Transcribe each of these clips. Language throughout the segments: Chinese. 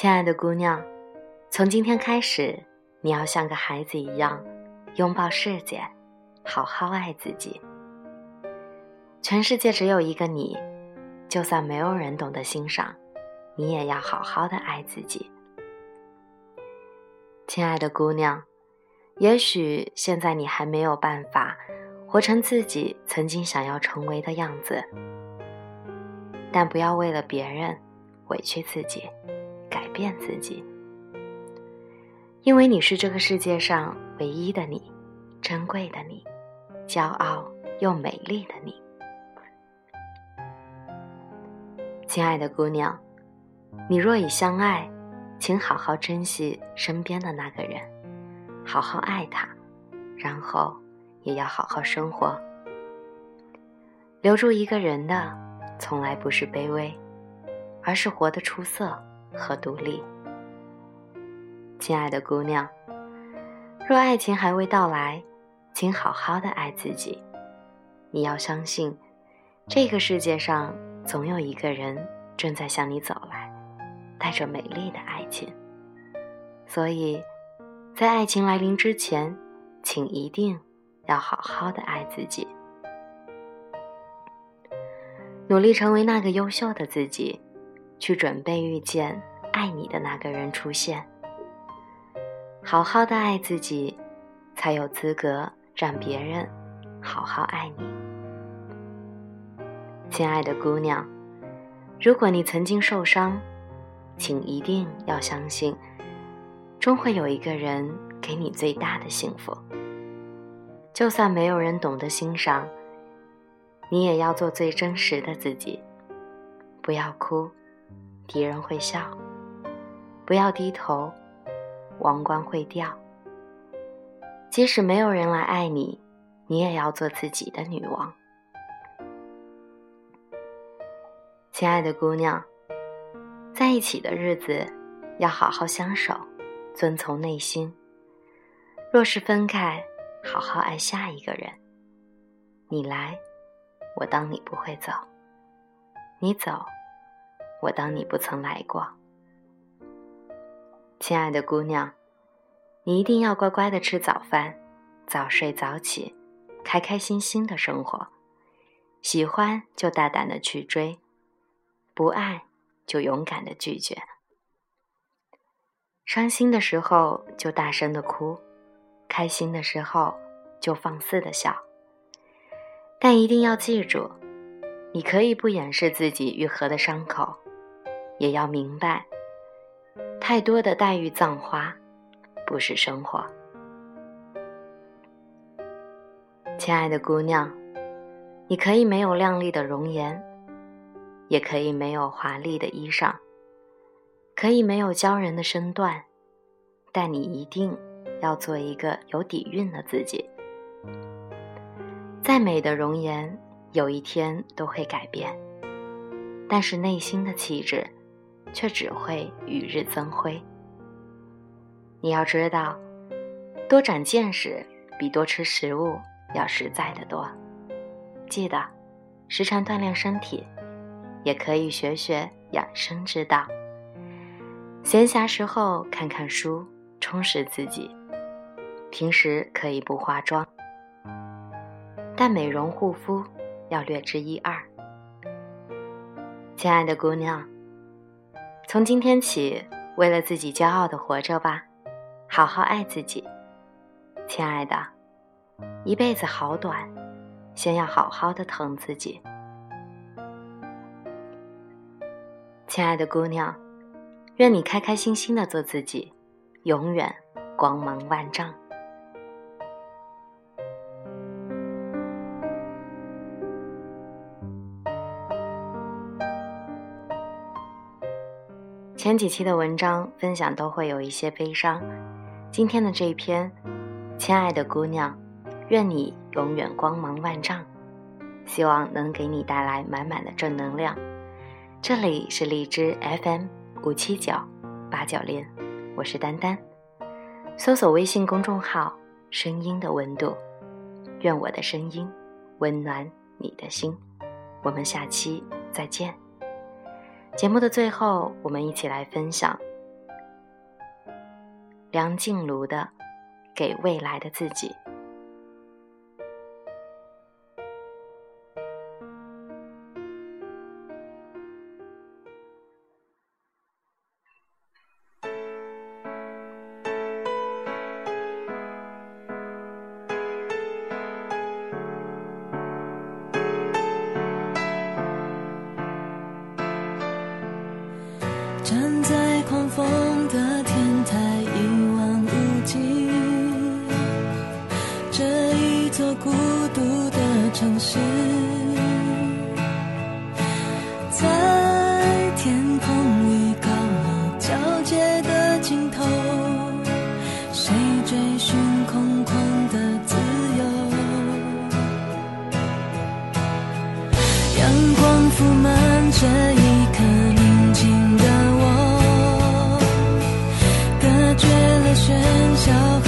亲爱的姑娘，从今天开始，你要像个孩子一样，拥抱世界，好好爱自己。全世界只有一个你，就算没有人懂得欣赏，你也要好好的爱自己。亲爱的姑娘，也许现在你还没有办法活成自己曾经想要成为的样子，但不要为了别人委屈自己。变自己，因为你是这个世界上唯一的你，珍贵的你，骄傲又美丽的你。亲爱的姑娘，你若已相爱，请好好珍惜身边的那个人，好好爱他，然后也要好好生活。留住一个人的，从来不是卑微，而是活得出色。和独立，亲爱的姑娘，若爱情还未到来，请好好的爱自己。你要相信，这个世界上总有一个人正在向你走来，带着美丽的爱情。所以，在爱情来临之前，请一定要好好的爱自己，努力成为那个优秀的自己。去准备遇见爱你的那个人出现，好好的爱自己，才有资格让别人好好爱你。亲爱的姑娘，如果你曾经受伤，请一定要相信，终会有一个人给你最大的幸福。就算没有人懂得欣赏，你也要做最真实的自己，不要哭。敌人会笑，不要低头，王冠会掉。即使没有人来爱你，你也要做自己的女王。亲爱的姑娘，在一起的日子要好好相守，遵从内心。若是分开，好好爱下一个人。你来，我当你不会走；你走。我当你不曾来过，亲爱的姑娘，你一定要乖乖的吃早饭，早睡早起，开开心心的生活。喜欢就大胆的去追，不爱就勇敢的拒绝。伤心的时候就大声的哭，开心的时候就放肆的笑。但一定要记住，你可以不掩饰自己愈合的伤口。也要明白，太多的黛玉葬花，不是生活。亲爱的姑娘，你可以没有靓丽的容颜，也可以没有华丽的衣裳，可以没有骄人的身段，但你一定要做一个有底蕴的自己。再美的容颜，有一天都会改变，但是内心的气质。却只会与日增辉。你要知道，多长见识比多吃食物要实在的多。记得，时常锻炼身体，也可以学学养生之道。闲暇时候看看书，充实自己。平时可以不化妆，但美容护肤要略知一二。亲爱的姑娘。从今天起，为了自己骄傲的活着吧，好好爱自己，亲爱的，一辈子好短，先要好好的疼自己。亲爱的姑娘，愿你开开心心的做自己，永远光芒万丈。前几期的文章分享都会有一些悲伤，今天的这一篇，亲爱的姑娘，愿你永远光芒万丈，希望能给你带来满满的正能量。这里是荔枝 FM 五七九八九零，我是丹丹，搜索微信公众号“声音的温度”，愿我的声音温暖你的心，我们下期再见。节目的最后我们一起来分享梁静茹的给未来的自己。这一刻宁静的我隔绝了喧嚣。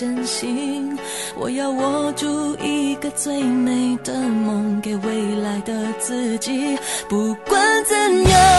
真心我要握住一个最美的梦给未来的自己。不管怎样